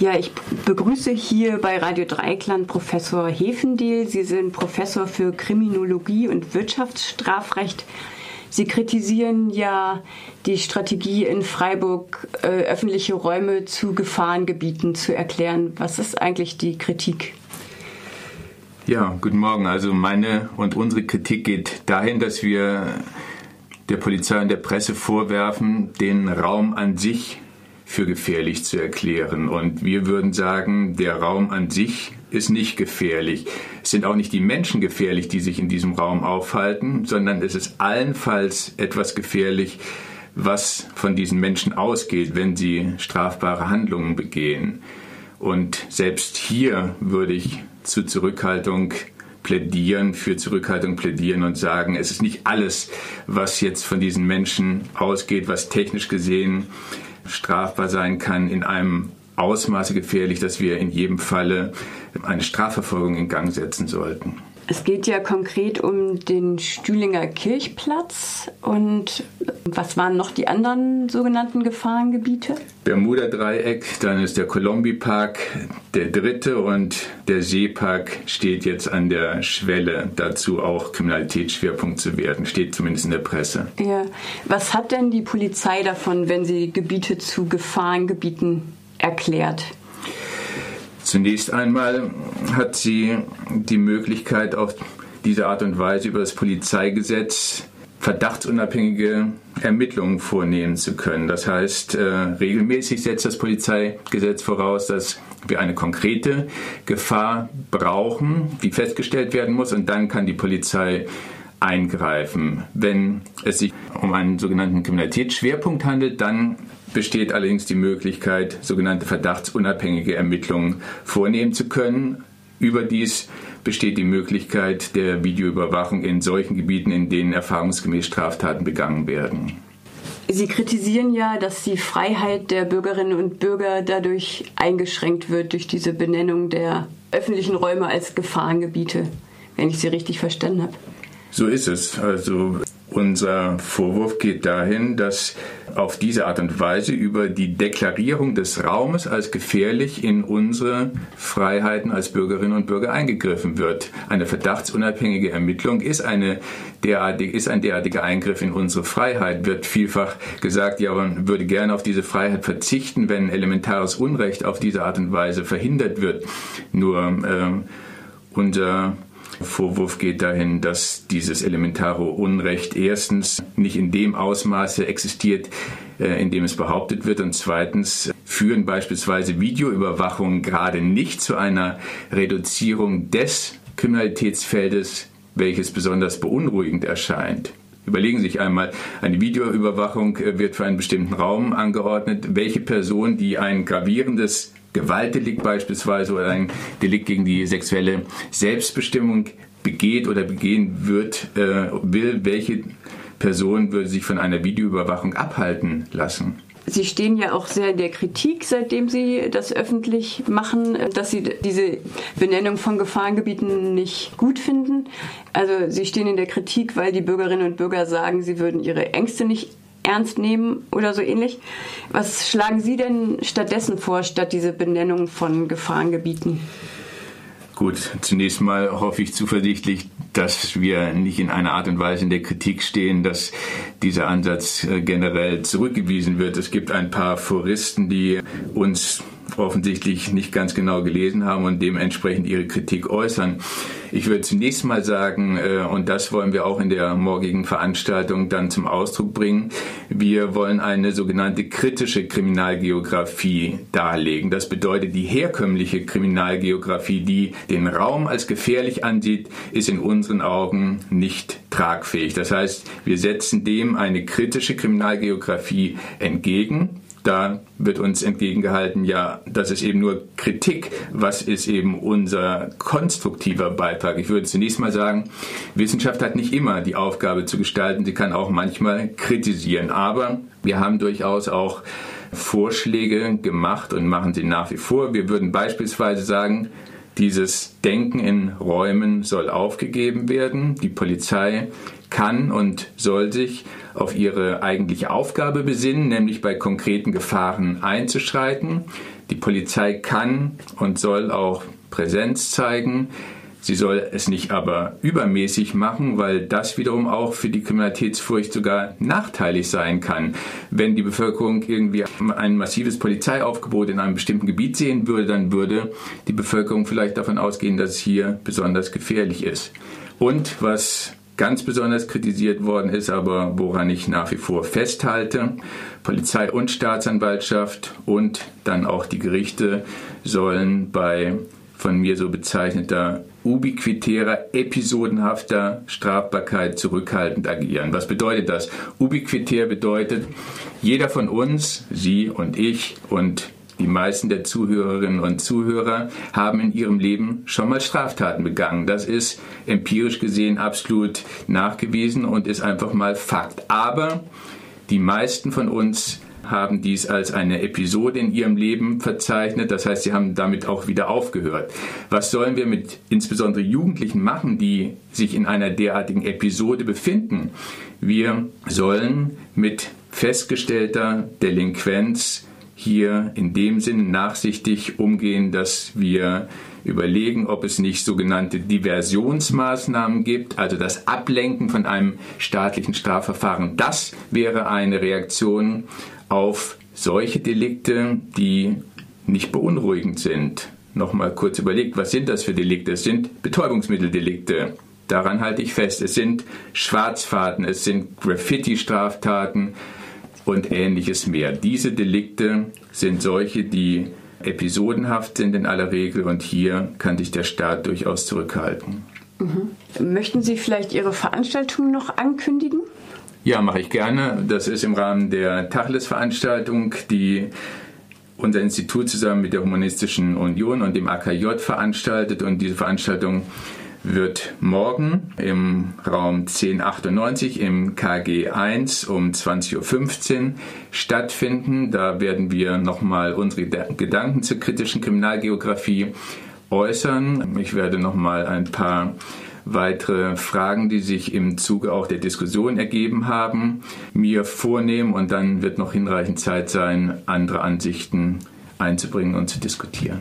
Ja, ich begrüße hier bei Radio Dreikland Professor Hefendiel. Sie sind Professor für Kriminologie und Wirtschaftsstrafrecht. Sie kritisieren ja die Strategie in Freiburg, äh, öffentliche Räume zu Gefahrengebieten zu erklären. Was ist eigentlich die Kritik? Ja, guten Morgen. Also meine und unsere Kritik geht dahin, dass wir der Polizei und der Presse vorwerfen, den Raum an sich für gefährlich zu erklären. Und wir würden sagen, der Raum an sich ist nicht gefährlich. Es sind auch nicht die Menschen gefährlich, die sich in diesem Raum aufhalten, sondern es ist allenfalls etwas gefährlich, was von diesen Menschen ausgeht, wenn sie strafbare Handlungen begehen. Und selbst hier würde ich zu Zurückhaltung plädieren, für Zurückhaltung plädieren und sagen, es ist nicht alles, was jetzt von diesen Menschen ausgeht, was technisch gesehen strafbar sein kann, in einem Ausmaße gefährlich, dass wir in jedem Falle eine Strafverfolgung in Gang setzen sollten. Es geht ja konkret um den Stühlinger Kirchplatz und was waren noch die anderen sogenannten Gefahrengebiete? Bermuda-Dreieck, dann ist der Colombi-Park der dritte und der Seepark steht jetzt an der Schwelle dazu auch Kriminalitätsschwerpunkt zu werden, steht zumindest in der Presse. Ja. Was hat denn die Polizei davon, wenn sie Gebiete zu Gefahrengebieten erklärt? Zunächst einmal hat sie die Möglichkeit, auf diese Art und Weise über das Polizeigesetz verdachtsunabhängige Ermittlungen vornehmen zu können. Das heißt, äh, regelmäßig setzt das Polizeigesetz voraus, dass wir eine konkrete Gefahr brauchen, die festgestellt werden muss, und dann kann die Polizei eingreifen. Wenn es sich um einen sogenannten Kriminalitätsschwerpunkt handelt, dann besteht allerdings die Möglichkeit, sogenannte verdachtsunabhängige Ermittlungen vornehmen zu können. Überdies besteht die Möglichkeit der Videoüberwachung in solchen Gebieten, in denen erfahrungsgemäß Straftaten begangen werden. Sie kritisieren ja, dass die Freiheit der Bürgerinnen und Bürger dadurch eingeschränkt wird durch diese Benennung der öffentlichen Räume als Gefahrengebiete, wenn ich Sie richtig verstanden habe. So ist es. Also unser Vorwurf geht dahin, dass auf diese Art und Weise über die Deklarierung des Raumes als gefährlich in unsere Freiheiten als Bürgerinnen und Bürger eingegriffen wird. Eine verdachtsunabhängige Ermittlung ist, eine derartige, ist ein derartiger Eingriff in unsere Freiheit. Wird vielfach gesagt, ja, man würde gerne auf diese Freiheit verzichten, wenn elementares Unrecht auf diese Art und Weise verhindert wird. Nur äh, unser Vorwurf geht dahin, dass dieses elementare Unrecht erstens nicht in dem Ausmaße existiert, äh, in dem es behauptet wird und zweitens führen beispielsweise Videoüberwachungen gerade nicht zu einer Reduzierung des Kriminalitätsfeldes, welches besonders beunruhigend erscheint. Überlegen Sie sich einmal, eine Videoüberwachung äh, wird für einen bestimmten Raum angeordnet. Welche Person, die ein gravierendes Gewaltdelikt beispielsweise oder ein Delikt gegen die sexuelle Selbstbestimmung begeht oder begehen wird, äh, will, welche Person würde sich von einer Videoüberwachung abhalten lassen? Sie stehen ja auch sehr in der Kritik, seitdem Sie das öffentlich machen, dass Sie diese Benennung von Gefahrengebieten nicht gut finden. Also Sie stehen in der Kritik, weil die Bürgerinnen und Bürger sagen, sie würden ihre Ängste nicht ernst nehmen oder so ähnlich. Was schlagen Sie denn stattdessen vor, statt diese Benennung von Gefahrengebieten? Gut, zunächst mal hoffe ich zuversichtlich, dass wir nicht in einer Art und Weise in der Kritik stehen, dass dieser Ansatz äh, generell zurückgewiesen wird. Es gibt ein paar Foristen, die uns offensichtlich nicht ganz genau gelesen haben und dementsprechend ihre Kritik äußern. Ich würde zunächst mal sagen, äh, und das wollen wir auch in der morgigen Veranstaltung dann zum Ausdruck bringen, wir wollen eine sogenannte kritische Kriminalgeografie darlegen. Das bedeutet, die herkömmliche Kriminalgeografie, die den Raum als gefährlich ansieht, ist in unseren Augen nicht tragfähig. Das heißt, wir setzen dem eine kritische Kriminalgeografie entgegen da wird uns entgegengehalten, ja, das ist eben nur Kritik. Was ist eben unser konstruktiver Beitrag? Ich würde zunächst mal sagen, Wissenschaft hat nicht immer die Aufgabe zu gestalten. Sie kann auch manchmal kritisieren. Aber wir haben durchaus auch Vorschläge gemacht und machen sie nach wie vor. Wir würden beispielsweise sagen, dieses Denken in Räumen soll aufgegeben werden. Die Polizei kann und soll sich auf ihre eigentliche Aufgabe besinnen, nämlich bei konkreten Gefahren einzuschreiten. Die Polizei kann und soll auch Präsenz zeigen. Sie soll es nicht aber übermäßig machen, weil das wiederum auch für die Kriminalitätsfurcht sogar nachteilig sein kann. Wenn die Bevölkerung irgendwie ein massives Polizeiaufgebot in einem bestimmten Gebiet sehen würde, dann würde die Bevölkerung vielleicht davon ausgehen, dass es hier besonders gefährlich ist. Und was ganz besonders kritisiert worden ist, aber woran ich nach wie vor festhalte. Polizei und Staatsanwaltschaft und dann auch die Gerichte sollen bei von mir so bezeichneter ubiquitärer, episodenhafter Strafbarkeit zurückhaltend agieren. Was bedeutet das? Ubiquitär bedeutet, jeder von uns, Sie und ich und die meisten der Zuhörerinnen und Zuhörer haben in ihrem Leben schon mal Straftaten begangen. Das ist empirisch gesehen absolut nachgewiesen und ist einfach mal Fakt. Aber die meisten von uns haben dies als eine Episode in ihrem Leben verzeichnet. Das heißt, sie haben damit auch wieder aufgehört. Was sollen wir mit insbesondere Jugendlichen machen, die sich in einer derartigen Episode befinden? Wir sollen mit festgestellter Delinquenz hier in dem Sinne nachsichtig umgehen, dass wir überlegen, ob es nicht sogenannte Diversionsmaßnahmen gibt, also das Ablenken von einem staatlichen Strafverfahren. Das wäre eine Reaktion auf solche Delikte, die nicht beunruhigend sind. Nochmal kurz überlegt, was sind das für Delikte? Es sind Betäubungsmitteldelikte. Daran halte ich fest. Es sind Schwarzfahrten, es sind Graffiti-Straftaten, und ähnliches mehr. Diese Delikte sind solche, die episodenhaft sind in aller Regel und hier kann sich der Staat durchaus zurückhalten. Mhm. Möchten Sie vielleicht Ihre Veranstaltung noch ankündigen? Ja, mache ich gerne. Das ist im Rahmen der Tacheles-Veranstaltung, die unser Institut zusammen mit der Humanistischen Union und dem AKJ veranstaltet. Und diese Veranstaltung wird morgen im Raum 1098 im KG 1 um 20.15 Uhr stattfinden. Da werden wir nochmal unsere Gedanken zur kritischen Kriminalgeografie äußern. Ich werde nochmal ein paar weitere Fragen, die sich im Zuge auch der Diskussion ergeben haben, mir vornehmen und dann wird noch hinreichend Zeit sein, andere Ansichten einzubringen und zu diskutieren.